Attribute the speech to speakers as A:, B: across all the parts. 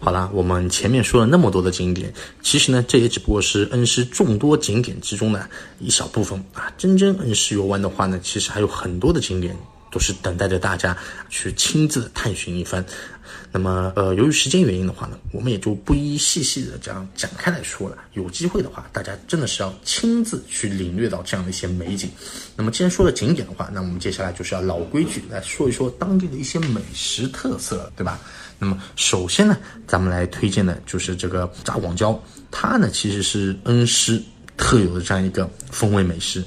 A: 好啦，我们前面说了那么多的景点，其实呢，这也只不过是恩施众多景点之中的一小部分啊。真正恩施游玩的话呢，其实还有很多的景点是等待着大家去亲自探寻一番。那么，呃，由于时间原因的话呢，我们也就不一一细细的这样展开来说了。有机会的话，大家真的是要亲自去领略到这样的一些美景。那么，既然说了景点的话，那我们接下来就是要老规矩来说一说当地的一些美食特色，对吧？那么，首先呢，咱们来推荐的就是这个炸广椒，它呢其实是恩施特有的这样一个风味美食。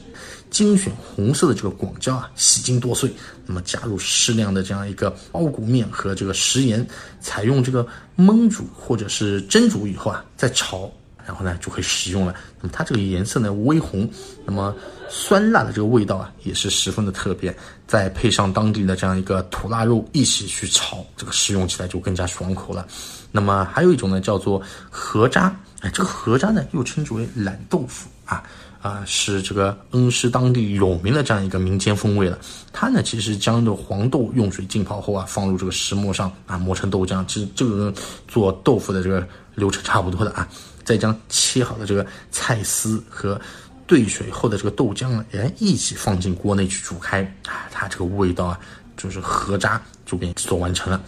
A: 精选红色的这个广椒啊，洗净剁碎，那么加入适量的这样一个包谷面和这个食盐，采用这个焖煮或者是蒸煮以后啊，再炒，然后呢就可以食用了。那么它这个颜色呢微红，那么酸辣的这个味道啊也是十分的特别，再配上当地的这样一个土腊肉一起去炒，这个食用起来就更加爽口了。那么还有一种呢叫做河渣，哎，这个河渣呢又称之为懒豆腐啊。啊，是这个恩施当地有名的这样一个民间风味了。它呢，其实将这黄豆用水浸泡后啊，放入这个石磨上啊，磨成豆浆。其实这个跟做豆腐的这个流程差不多的啊。再将切好的这个菜丝和兑水后的这个豆浆呢，哎，一起放进锅内去煮开啊，它这个味道啊，就是合渣就给做完成了。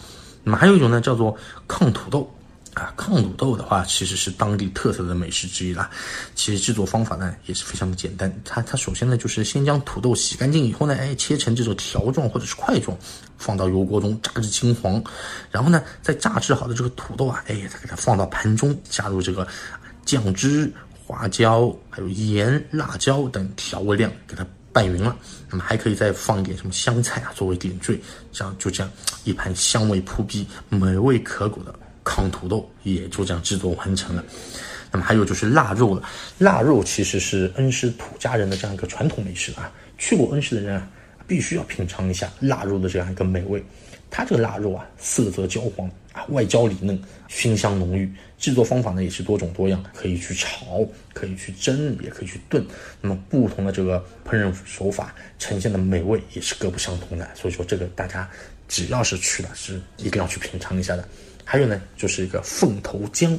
A: 那么还有一种呢，叫做炕土豆。啊，炕土豆的话，其实是当地特色的美食之一啦。其实制作方法呢也是非常的简单。它它首先呢就是先将土豆洗干净以后呢，哎切成这种条状或者是块状，放到油锅中炸至金黄。然后呢，在炸制好的这个土豆啊，哎再给它放到盘中，加入这个酱汁、花椒、还有盐、辣椒等调味料，给它拌匀了。那么还可以再放一点什么香菜啊作为点缀，这样就这样一盘香味扑鼻、美味可口的。炕土豆也就这样制作完成了。那么还有就是腊肉了，腊肉其实是恩施土家人的这样一个传统美食啊。去过恩施的人啊，必须要品尝一下腊肉的这样一个美味。它这个腊肉啊，色泽焦黄啊，外焦里嫩，熏香浓郁。制作方法呢也是多种多样，可以去炒，可以去蒸，也可以去炖。那么不同的这个烹饪手法呈现的美味也是各不相同的。所以说这个大家只要是去了，是一定要去品尝一下的。还有呢，就是一个凤头姜，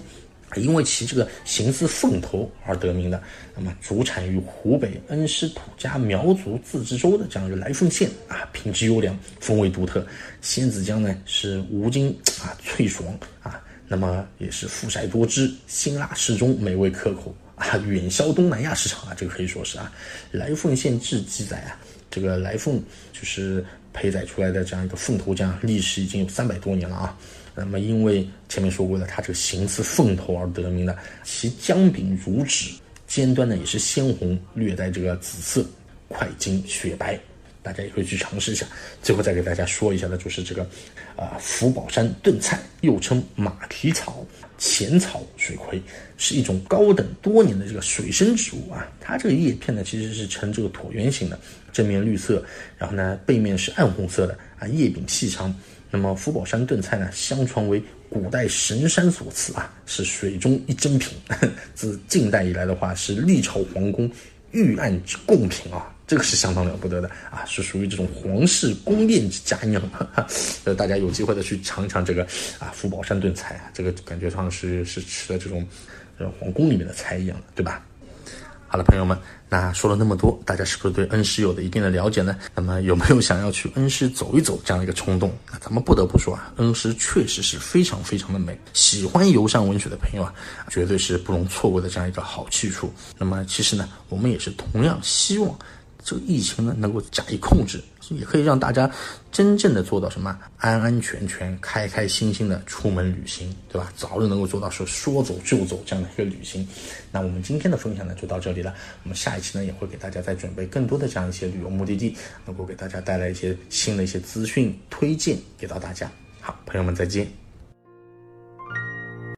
A: 因为其这个形似凤头而得名的。那么主产于湖北恩施土家苗族自治州的这样一个来凤县啊，品质优良，风味独特。仙子姜呢是无筋啊，脆爽啊，那么也是富晒多汁，辛辣适中，美味可口啊，远销东南亚市场啊，这个可以说是啊。来凤县志记载啊，这个来凤就是培载出来的这样一个凤头姜，历史已经有三百多年了啊。那么，因为前面说过了，它这个形似凤头而得名的，其姜柄如纸，尖端呢也是鲜红，略带这个紫色，块茎雪白，大家也可以去尝试一下。最后再给大家说一下的就是这个，啊，福宝山炖菜，又称马蹄草、浅草水葵，是一种高等多年的这个水生植物啊。它这个叶片呢其实是呈这个椭圆形的，正面绿色，然后呢背面是暗红色的啊，叶柄细长。那么福宝山炖菜呢，相传为古代神山所赐啊，是水中一珍品。自近代以来的话，是历朝皇宫御案之贡品啊，这个是相当了不得的啊，是属于这种皇室宫殿之佳酿。呃，大家有机会的去尝一尝这个啊福宝山炖菜啊，这个感觉上是是吃的这种呃皇宫里面的菜一样的，对吧？好了，朋友们，那说了那么多，大家是不是对恩施有的一定的了解呢？那么有没有想要去恩施走一走这样的一个冲动？那咱们不得不说啊，恩施确实是非常非常的美。喜欢游山玩水的朋友啊，绝对是不容错过的这样一个好去处。那么其实呢，我们也是同样希望。这个疫情呢，能够加以控制，也可以让大家真正的做到什么安安全全、开开心心的出门旅行，对吧？早日能够做到说说走就走这样的一个旅行。那我们今天的分享呢，就到这里了。我们下一期呢，也会给大家再准备更多的这样一些旅游目的地，能够给大家带来一些新的一些资讯推荐给到大家。好，朋友们再见。